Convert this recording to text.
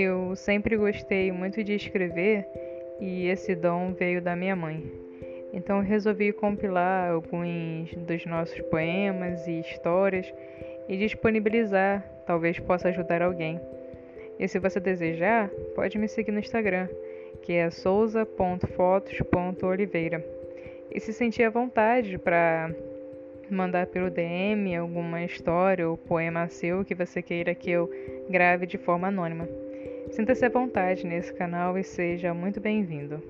Eu sempre gostei muito de escrever e esse dom veio da minha mãe. Então resolvi compilar alguns dos nossos poemas e histórias e disponibilizar, talvez possa ajudar alguém. E se você desejar, pode me seguir no Instagram, que é souza.fotos.oliveira. E se sentir à vontade para mandar pelo DM alguma história ou poema seu que você queira que eu grave de forma anônima. Sinta-se à vontade nesse canal e seja muito bem-vindo.